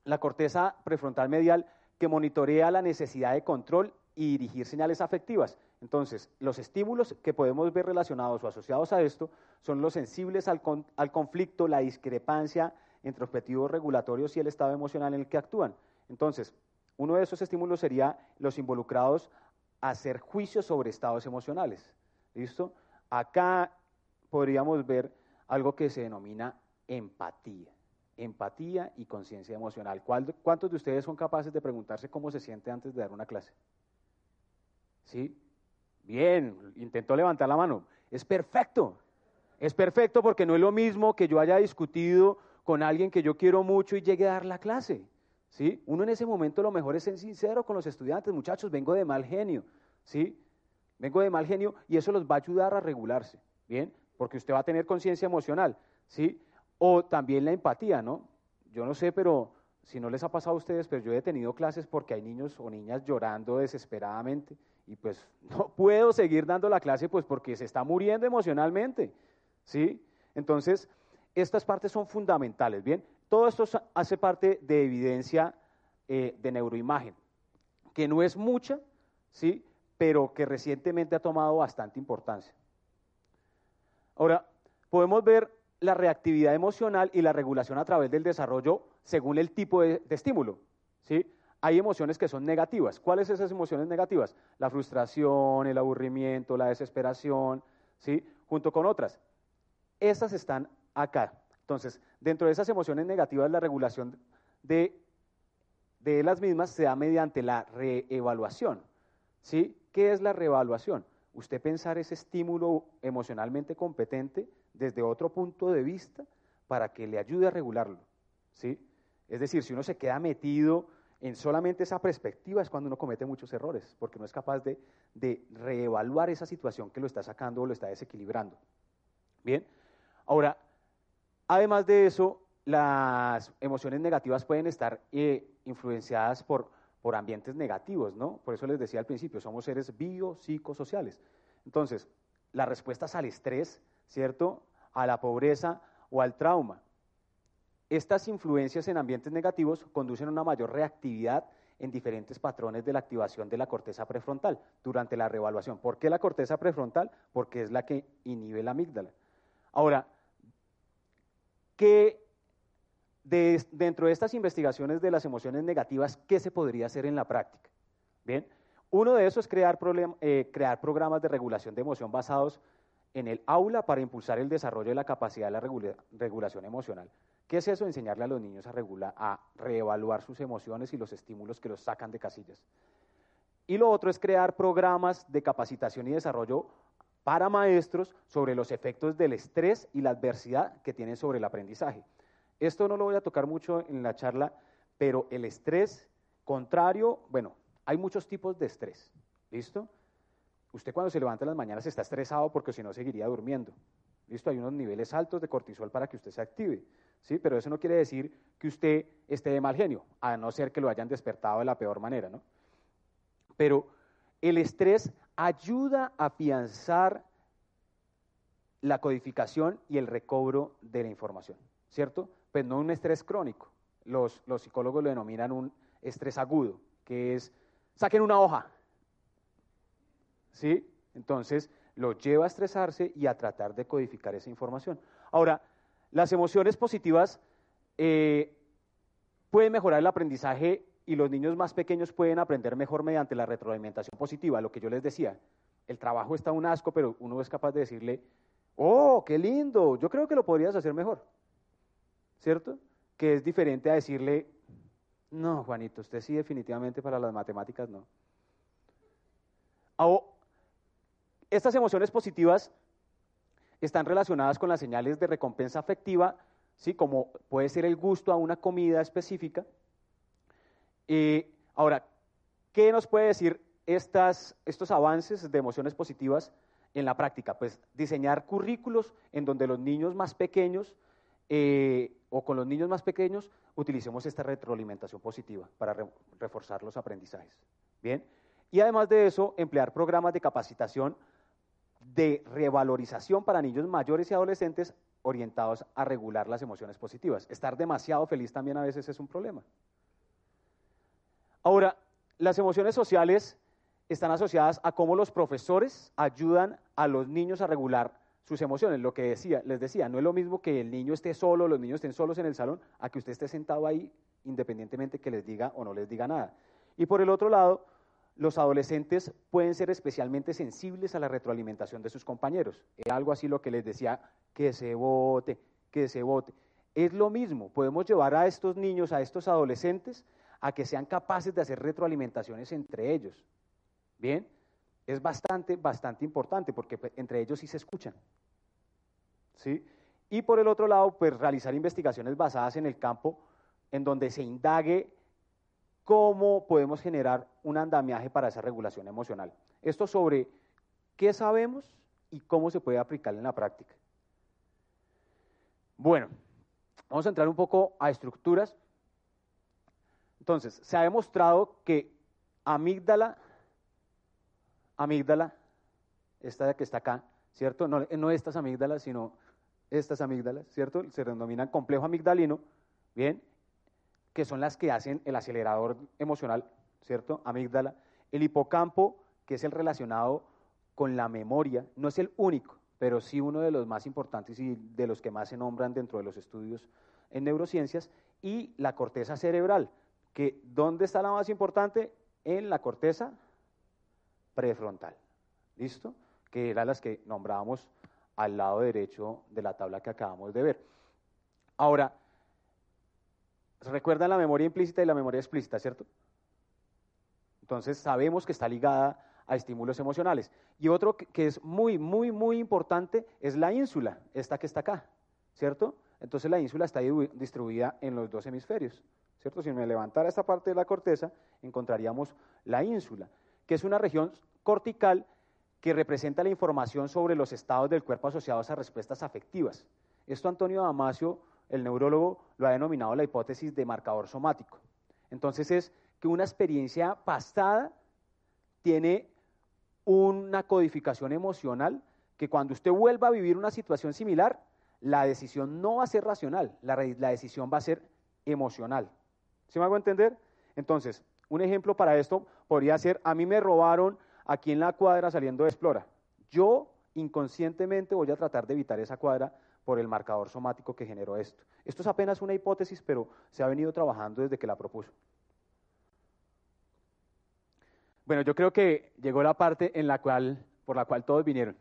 la corteza prefrontal medial que monitorea la necesidad de control y dirigir señales afectivas. Entonces, los estímulos que podemos ver relacionados o asociados a esto son los sensibles al, al conflicto, la discrepancia entre objetivos regulatorios y el estado emocional en el que actúan. Entonces, uno de esos estímulos sería los involucrados a hacer juicios sobre estados emocionales. ¿Listo? Acá podríamos ver algo que se denomina empatía. Empatía y conciencia emocional. ¿Cuántos de ustedes son capaces de preguntarse cómo se siente antes de dar una clase? ¿Sí? Bien, intentó levantar la mano. Es perfecto. Es perfecto porque no es lo mismo que yo haya discutido con alguien que yo quiero mucho y llegue a dar la clase. ¿sí? Uno en ese momento lo mejor es ser sincero con los estudiantes, muchachos, vengo de mal genio, ¿sí? Vengo de mal genio y eso los va a ayudar a regularse, ¿bien? Porque usted va a tener conciencia emocional, ¿sí? O también la empatía, ¿no? Yo no sé, pero si no les ha pasado a ustedes, pero yo he tenido clases porque hay niños o niñas llorando desesperadamente y pues no puedo seguir dando la clase pues porque se está muriendo emocionalmente, ¿sí? Entonces, estas partes son fundamentales, ¿bien? Todo esto hace parte de evidencia eh, de neuroimagen, que no es mucha, ¿sí? pero que recientemente ha tomado bastante importancia. Ahora, podemos ver la reactividad emocional y la regulación a través del desarrollo según el tipo de, estímulo. ¿sí? Hay emociones que son negativas. ¿Cuáles son esas emociones negativas? La frustración, el aburrimiento, la desesperación, ¿sí? junto con otras. Esas están acá. Entonces, dentro de esas emociones negativas, la regulación de, de las mismas se da mediante la reevaluación. ¿Sí? ¿Qué es la reevaluación? Usted pensar ese estímulo emocionalmente competente desde otro punto de vista para que le ayude a regularlo. ¿Sí? Es decir, si uno se queda metido en solamente esa perspectiva es cuando uno comete muchos errores, porque no es capaz de, de reevaluar esa situación que lo está sacando o lo está desequilibrando. Bien, ahora, Además de eso, las emociones negativas pueden estar eh, influenciadas por, por ambientes negativos, ¿no? Por eso les decía al principio, somos seres biopsicosociales. Entonces, las respuestas al estrés, ¿cierto? A la pobreza o al trauma. Estas influencias en ambientes negativos conducen a una mayor reactividad en diferentes patrones de la activación de la corteza prefrontal durante la reevaluación. ¿Por qué la corteza prefrontal? Porque es la que inhibe la amígdala. Ahora, que dentro de estas investigaciones de las emociones negativas, ¿qué se podría hacer en la práctica? Bien, uno de esos es crear, eh, crear programas de regulación de emoción basados en el aula para impulsar el desarrollo de la capacidad de la regulación emocional. ¿Qué es eso? Enseñarle a los niños a, a reevaluar sus emociones y los estímulos que los sacan de casillas. Y lo otro es crear programas de capacitación y desarrollo para maestros sobre los efectos del estrés y la adversidad que tienen sobre el aprendizaje. Esto no lo voy a tocar mucho en la charla, pero el estrés contrario, bueno, hay muchos tipos de estrés, ¿listo? Usted cuando se levanta en las mañanas está estresado porque si no seguiría durmiendo. ¿Listo? Hay unos niveles altos de cortisol para que usted se active. ¿sí? Pero eso no quiere decir que usted esté de mal genio, a no ser que lo hayan despertado de la peor manera, ¿no? Pero el estrés ayuda a afianzar la codificación y el recobro de la información, ¿cierto? Pues no un estrés crónico. Los, los psicólogos lo denominan un estrés agudo, que es, saquen una hoja, ¿sí? Entonces, lo lleva a estresarse y a tratar de codificar esa información. Ahora, las emociones positivas eh, puede mejorar el aprendizaje y los niños más pequeños pueden aprender mejor mediante la retroalimentación positiva, lo que yo les decía. El trabajo está un asco, pero uno es capaz de decirle, oh, qué lindo, yo creo que lo podrías hacer mejor. ¿Cierto? Que es diferente a decirle, no, Juanito, usted sí definitivamente para las matemáticas no. Estas emociones positivas están relacionadas con las señales de recompensa afectiva, ¿sí? como puede ser el gusto a una comida específica. ahora, ¿qué nos puede decir estas, estos avances de emociones positivas en la práctica? Pues diseñar currículos en donde los niños más pequeños eh, o con los niños más pequeños utilicemos esta retroalimentación positiva para reforzar los aprendizajes. Bien, y además de eso, emplear programas de capacitación de revalorización para niños mayores y adolescentes orientados a regular las emociones positivas. Estar demasiado feliz también a veces es un problema. Ahora, las emociones sociales están asociadas a cómo los profesores ayudan a los niños a regular sus emociones. Lo que decía, les decía, no es lo mismo que el niño esté solo, los niños estén solos en el salón, a que usted esté sentado ahí independientemente que les diga o no les diga nada. Y por el otro lado, los adolescentes pueden ser especialmente sensibles a la retroalimentación de sus compañeros. Es algo así lo que les decía, que se vote, que se vote. Es lo mismo, podemos llevar a estos niños, a estos adolescentes, a que sean capaces de hacer retroalimentaciones entre ellos. Bien, es bastante, bastante importante porque pues, entre ellos sí se escuchan. ¿Sí? Y por el otro lado, pues realizar investigaciones basadas en el campo en donde se indague cómo podemos generar un andamiaje para esa regulación emocional. Esto sobre qué sabemos y cómo se puede aplicar en la práctica. Bueno, vamos a entrar un poco a estructuras. Entonces, se ha demostrado que amígdala, amígdala, esta que está acá, ¿cierto? No, no estas amígdalas, sino estas amígdalas, ¿cierto? Se denominan complejo amigdalino, ¿bien? Que son las que hacen el acelerador emocional, ¿cierto? Amígdala. El hipocampo, que es el relacionado con la memoria, no es el único, pero sí uno de los más importantes y de los que más se nombran dentro de los estudios en neurociencias, y la corteza cerebral, que ¿dónde está la más importante? En la corteza prefrontal. ¿Listo? Que eran las que nombrábamos al lado derecho de la tabla que acabamos de ver. Ahora, recuerdan la memoria implícita y la memoria explícita, ¿cierto? Entonces sabemos que está ligada a estímulos emocionales. Y otro que es muy, muy, muy importante es la ínsula, esta que está acá, ¿cierto? Entonces la ínsula está distribuida en los dos hemisferios, ¿cierto? Si me levantara esta parte de la corteza, encontraríamos la ínsula, que es una región cortical que representa la información sobre los estados del cuerpo asociados a respuestas afectivas. Esto Antonio Damasio el neurólogo lo ha denominado la hipótesis de marcador somático. Entonces es que una experiencia pasada tiene una codificación emocional que cuando usted vuelva a vivir una situación similar, la decisión no va a ser racional, la, decisión va a ser emocional. ¿Sí me hago entender? Entonces, un ejemplo para esto podría ser, a mí me robaron aquí en la cuadra saliendo de Explora. Yo inconscientemente voy a tratar de evitar esa cuadra por el marcador somático que generó esto. Esto es apenas una hipótesis, pero se ha venido trabajando desde que la propuso. Bueno, yo creo que llegó la parte en la cual, por la cual todos vinieron,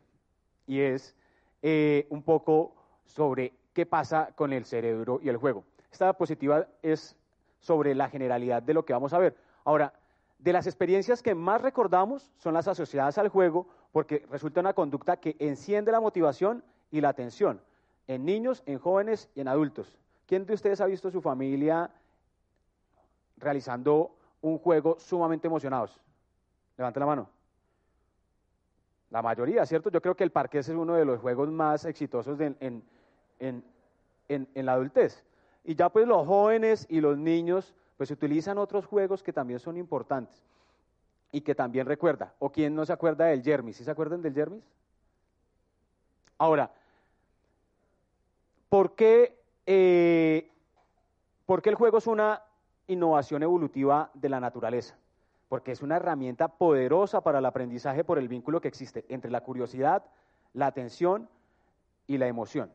y es eh, un poco sobre qué pasa con el cerebro y el juego. Esta diapositiva es sobre la generalidad de lo que vamos a ver. Ahora, de las experiencias que más recordamos son las asociadas al juego, porque resulta una conducta que enciende la motivación y la atención en niños, en jóvenes y en adultos. ¿Quién de ustedes ha visto su familia realizando un juego sumamente emocionados? Levante la mano. La mayoría, ¿cierto? Yo creo que el parqués es uno de los juegos más exitosos en, en, la adultez. Y ya pues los jóvenes y los niños pues utilizan otros juegos que también son importantes y que también recuerda. ¿O quién no se acuerda del Jermis? ¿Sí se acuerdan del Jermis? Ahora, ¿Por qué, eh, el juego es una innovación evolutiva de la naturaleza? Porque es una herramienta poderosa para el aprendizaje por el vínculo que existe entre la curiosidad, la atención y la emoción.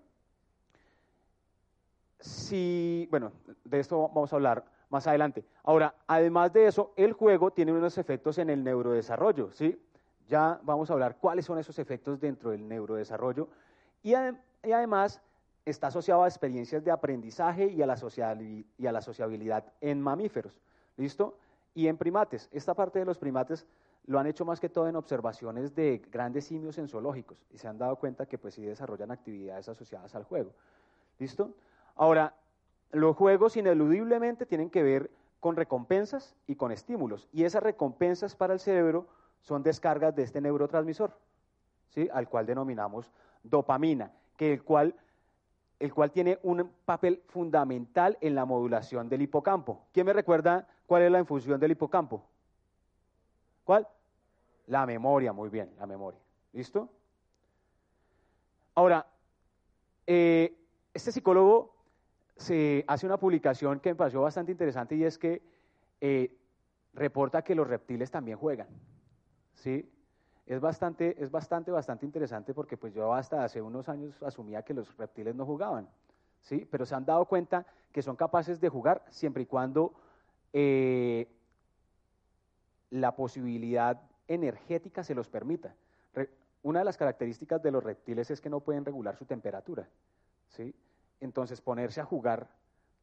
Si, bueno, de esto vamos a hablar más adelante. Ahora, además de eso, el juego tiene unos efectos en el neurodesarrollo, ¿sí? Ya vamos a hablar cuáles son esos efectos dentro del neurodesarrollo. Y, y además está asociado a experiencias de aprendizaje y a, la y a la sociabilidad en mamíferos. ¿Listo? Y en primates. Esta parte de los primates lo han hecho más que todo en observaciones de grandes simios en zoológicos y se han dado cuenta que pues sí desarrollan actividades asociadas al juego. ¿Listo? Ahora, los juegos ineludiblemente tienen que ver con recompensas y con estímulos. Y esas recompensas para el cerebro son descargas de este neurotransmisor, ¿sí? al cual denominamos dopamina, que el cual, el cual tiene un papel fundamental en la modulación del hipocampo. ¿Quién me recuerda cuál es la infusión del hipocampo? ¿Cuál? La memoria, muy bien, la memoria. ¿Listo? Ahora, eh, este psicólogo se hace una publicación que me pareció bastante interesante y es que eh, reporta que los reptiles también juegan. ¿sí? Es bastante, es bastante, bastante interesante porque pues yo hasta hace unos años asumía que los reptiles no jugaban, ¿sí? Pero se han dado cuenta que son capaces de jugar siempre y cuando eh, la posibilidad energética se los permita. una de las características de los reptiles es que no pueden regular su temperatura, ¿sí? Entonces ponerse a jugar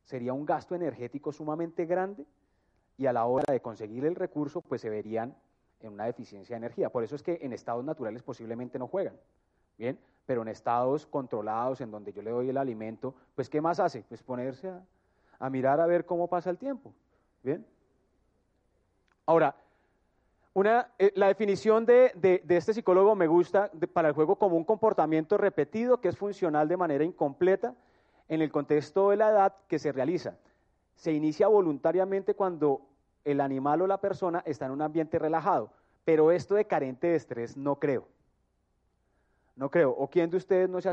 sería un gasto energético sumamente grande y a la hora de conseguir el recurso pues se verían en una deficiencia de energía. Por eso es que en estados naturales posiblemente no juegan, ¿bien? Pero en estados controlados, en donde yo le doy el alimento, pues ¿qué más hace? Pues ponerse a, mirar a ver cómo pasa el tiempo, ¿bien? Ahora, una, eh, la definición de, este psicólogo me gusta para el juego como un comportamiento repetido que es funcional de manera incompleta en el contexto de la edad que se realiza. Se inicia voluntariamente cuando el animal o la persona está en un ambiente relajado, pero esto de carente de estrés no creo. No creo. ¿O quién de ustedes no se ha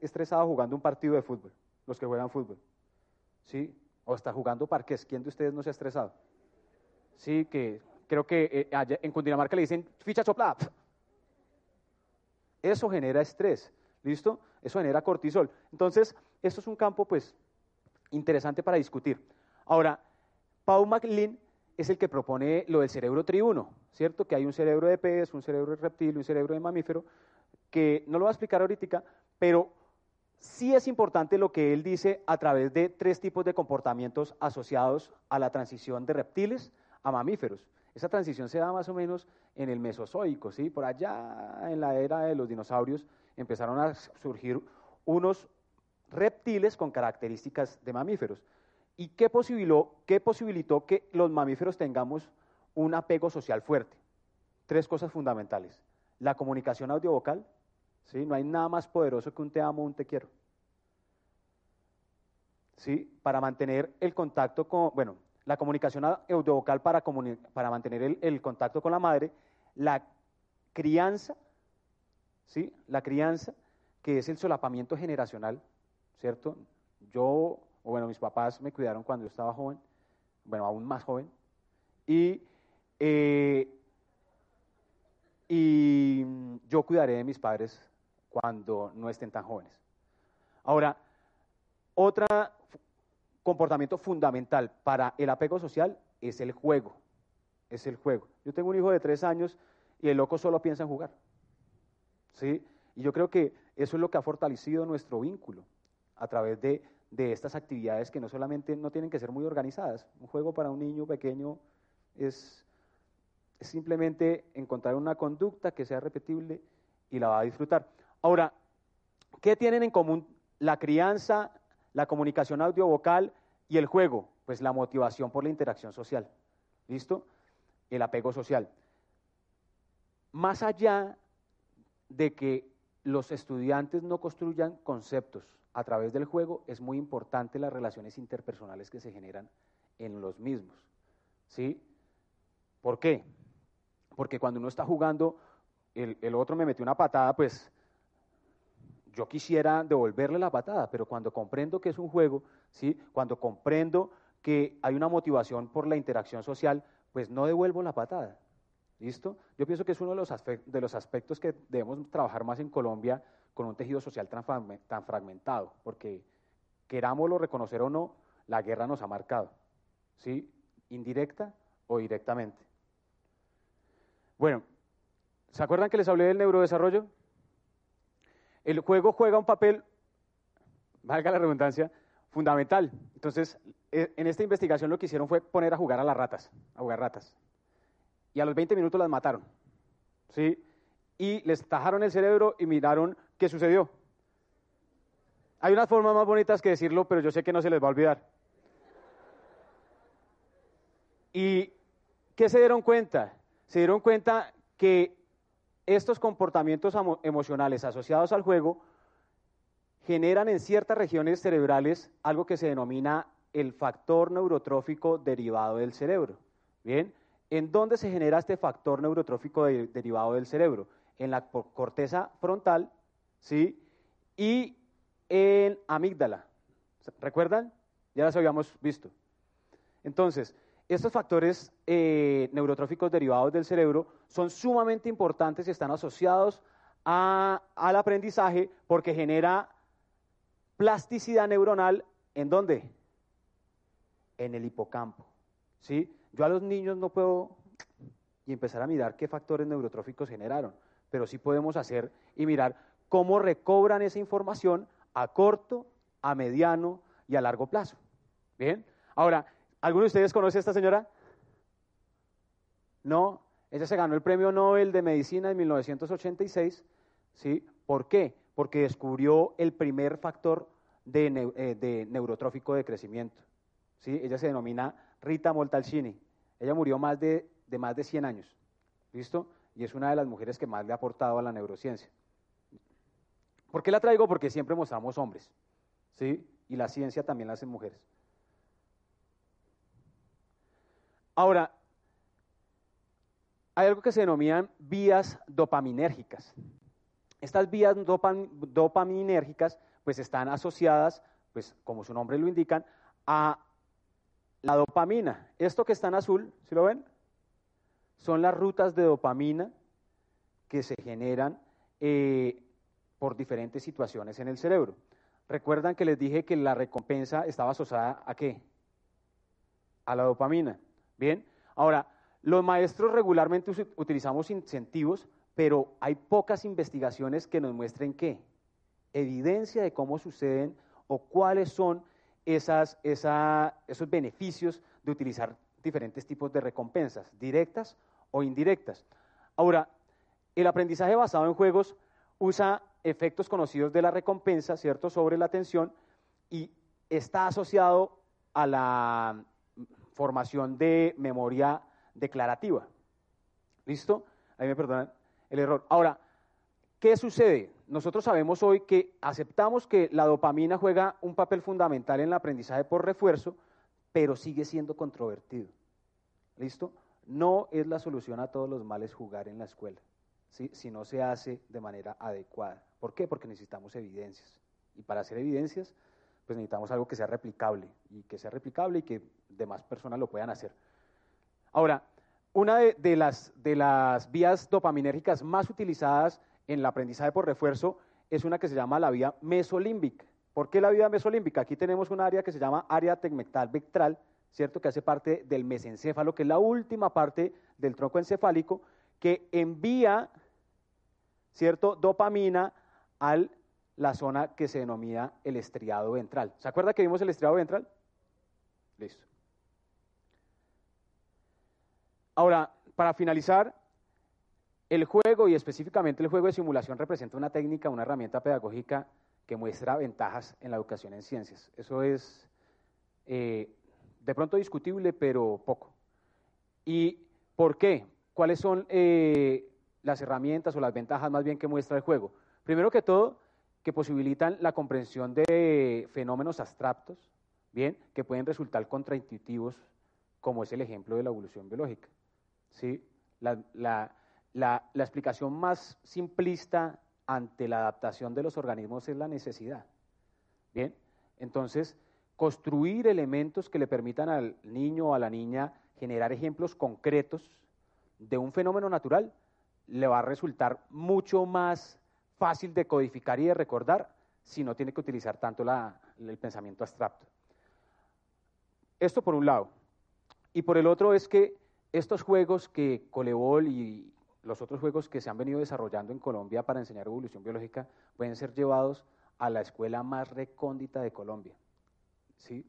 estresado jugando un partido de fútbol? Los que juegan fútbol. ¿Sí? O está jugando parques. ¿Quién de ustedes no se ha estresado? Sí, que creo que eh, en Cundinamarca le dicen ficha soplada. Eso genera estrés. ¿Listo? Eso genera cortisol. Entonces, esto es un campo, pues, interesante para discutir. Ahora, Paul MacLean es el que propone lo del cerebro triuno, ¿cierto? Que hay un cerebro de pez, un cerebro de reptil, un cerebro de mamífero, que no lo voy a explicar ahorita, pero sí es importante lo que él dice a través de tres tipos de comportamientos asociados a la transición de reptiles a mamíferos. Esa transición se da más o menos en el Mesozoico, ¿sí? Por allá en la era de los dinosaurios empezaron a surgir unos reptiles con características de mamíferos. ¿Y qué posibilitó, qué posibilitó que los mamíferos tengamos un apego social fuerte? Tres cosas fundamentales. La comunicación audiovocal, ¿sí? no hay nada más poderoso que un te amo, un te quiero. ¿Sí? Para mantener el contacto con, bueno, la comunicación audiovocal para, para mantener el, el, contacto con la madre, la crianza, ¿sí? La crianza, que es el solapamiento generacional, ¿cierto? Yo o bueno, mis papás me cuidaron cuando yo estaba joven, bueno, aún más joven, y, eh, y yo cuidaré de mis padres cuando no estén tan jóvenes. Ahora, otro comportamiento fundamental para el apego social es el juego, es el juego. Yo tengo un hijo de tres años y el loco solo piensa en jugar. ¿Sí? Y yo creo que eso es lo que ha fortalecido nuestro vínculo a través de de estas actividades que no solamente no tienen que ser muy organizadas. Un juego para un niño pequeño es, simplemente encontrar una conducta que sea repetible y la va a disfrutar. Ahora, ¿qué tienen en común la crianza, la comunicación audiovocal y el juego? Pues la motivación por la interacción social. ¿Listo? El apego social. Más allá de que los estudiantes no construyan conceptos, a través del juego es muy importante las relaciones interpersonales que se generan en los mismos. ¿Sí? ¿Por qué? Porque cuando uno está jugando, el, el otro me metió una patada, pues yo quisiera devolverle la patada, pero cuando comprendo que es un juego, ¿sí? cuando comprendo que hay una motivación por la interacción social, pues no devuelvo la patada. ¿Listo? Yo pienso que es uno de los, aspectos que debemos trabajar más en Colombia con un tejido social tan, fragmentado, porque querámoslo reconocer o no, la guerra nos ha marcado. ¿sí? Indirecta o directamente. Bueno, ¿se acuerdan que les hablé del neurodesarrollo? El juego juega un papel, valga la redundancia, fundamental. Entonces, e, en esta investigación lo que hicieron fue poner a jugar a las ratas, a jugar ratas. Y a los 20 minutos las mataron. ¿Sí? Y les tajaron el cerebro y miraron qué sucedió. Hay unas formas más bonitas que decirlo, pero yo sé que no se les va a olvidar. ¿Y qué se dieron cuenta? Se dieron cuenta que estos comportamientos emocionales asociados al juego generan en ciertas regiones cerebrales algo que se denomina el factor neurotrófico derivado del cerebro. Bien, ¿en dónde se genera este factor neurotrófico derivado del cerebro? En la corteza frontal, ¿sí? Y en amígdala. ¿Recuerdan? Ya las habíamos visto. Entonces, estos factores eh, neurotróficos derivados del cerebro son sumamente importantes y están asociados al aprendizaje porque genera plasticidad neuronal. ¿En dónde? En el hipocampo. ¿sí? Yo a los niños no puedo y empezar a mirar qué factores neurotróficos generaron, pero sí podemos hacer y mirar cómo recobran esa información a corto, a mediano y a largo plazo. Bien, ahora, ¿alguno de ustedes conoce a esta señora? No, ella se ganó el premio Nobel de Medicina en 1986. ¿sí? ¿Por qué? Porque descubrió el primer factor de, eh, neurotrófico de crecimiento. ¿sí? Ella se denomina Rita Moltalcini. Ella murió más de, más de 100 años. ¿Listo? Y es una de las mujeres que más le ha aportado a la neurociencia. ¿Por qué la traigo? Porque siempre mostramos hombres, ¿sí? Y la ciencia también la hacen mujeres. Ahora, hay algo que se denominan vías dopaminérgicas. Estas vías dopaminérgicas pues están asociadas, pues como su nombre lo indican, a la dopamina. Esto que está en azul, ¿sí lo ven? Son las rutas de dopamina que se generan eh, por diferentes situaciones en el cerebro. Recuerdan que les dije que la recompensa estaba asociada a qué? A la dopamina. Bien, ahora, los maestros regularmente utilizamos incentivos, pero hay pocas investigaciones que nos muestren qué? Evidencia de cómo suceden o cuáles son esas, esos beneficios de utilizar diferentes tipos de recompensas, directas o indirectas. Ahora, el aprendizaje basado en juegos usa efectos conocidos de la recompensa, ¿cierto?, sobre la atención y está asociado a la formación de memoria declarativa. ¿Listo? Ahí me perdonan el error. Ahora, ¿qué sucede? Nosotros sabemos hoy que aceptamos que la dopamina juega un papel fundamental en el aprendizaje por refuerzo, pero sigue siendo controvertido. ¿Listo? No es la solución a todos los males jugar en la escuela si no se hace de manera adecuada. ¿Por qué? Porque necesitamos evidencias. Y para hacer evidencias, pues necesitamos algo que sea replicable y que sea replicable y que demás personas lo puedan hacer. Ahora, una de, las, de las vías dopaminérgicas más utilizadas en el aprendizaje por refuerzo es una que se llama la vía mesolímbica. ¿Por qué la vía mesolímbica? Aquí tenemos un área que se llama área tegmental vectral, ¿cierto? Que hace parte del mesencéfalo, que es la última parte del tronco encefálico, que envía ¿cierto? Dopamina a la zona que se denomina el estriado ventral. ¿Se acuerda que vimos el estriado ventral? Listo. Ahora, para finalizar, el juego y específicamente el juego de simulación representa una técnica, una herramienta pedagógica que muestra ventajas en la educación en ciencias. Eso es eh, de pronto discutible, pero poco. ¿Y por qué? ¿Cuáles son eh, las herramientas o las ventajas más bien que muestra el juego. Primero que todo, que posibilitan la comprensión de fenómenos abstractos, bien, que pueden resultar contraintuitivos, como es el ejemplo de la evolución biológica. ¿sí? La, explicación más simplista ante la adaptación de los organismos es la necesidad. Bien, entonces, construir elementos que le permitan al niño o a la niña generar ejemplos concretos de un fenómeno natural le va a resultar mucho más fácil de codificar y de recordar si no tiene que utilizar tanto el pensamiento abstracto. Esto por un lado. Y por el otro es que estos juegos que Colebol y los otros juegos que se han venido desarrollando en Colombia para enseñar evolución biológica pueden ser llevados a la escuela más recóndita de Colombia. ¿Sí?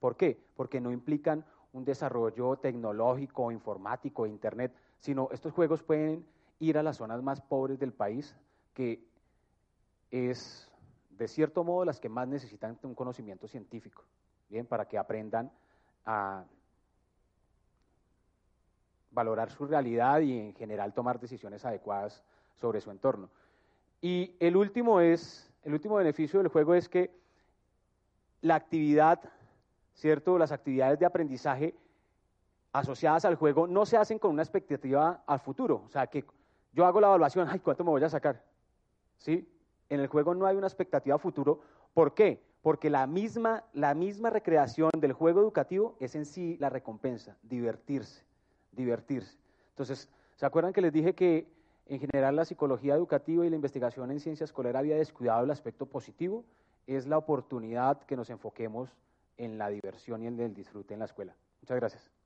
¿Por qué? Porque no implican un desarrollo tecnológico, informático, internet, sino estos juegos pueden ir a las zonas más pobres del país, que es de cierto modo las que más necesitan un conocimiento científico, bien, para que aprendan a valorar su realidad y en general tomar decisiones adecuadas sobre su entorno. Y el último es, el último beneficio del juego es que la actividad, ¿cierto? Las actividades de aprendizaje asociadas al juego no se hacen con una expectativa al futuro. O sea, que yo hago la evaluación, ay, ¿cuánto me voy a sacar? ¿Sí? En el juego no hay una expectativa a futuro. ¿Por qué? Porque la misma, la misma recreación del juego educativo es en sí la recompensa, divertirse divertirse. Entonces, ¿se acuerdan que les dije que en general la psicología educativa y la investigación en ciencia escolar había descuidado el aspecto positivo? Es la oportunidad que nos enfoquemos en la diversión y en el disfrute en la escuela. Muchas gracias.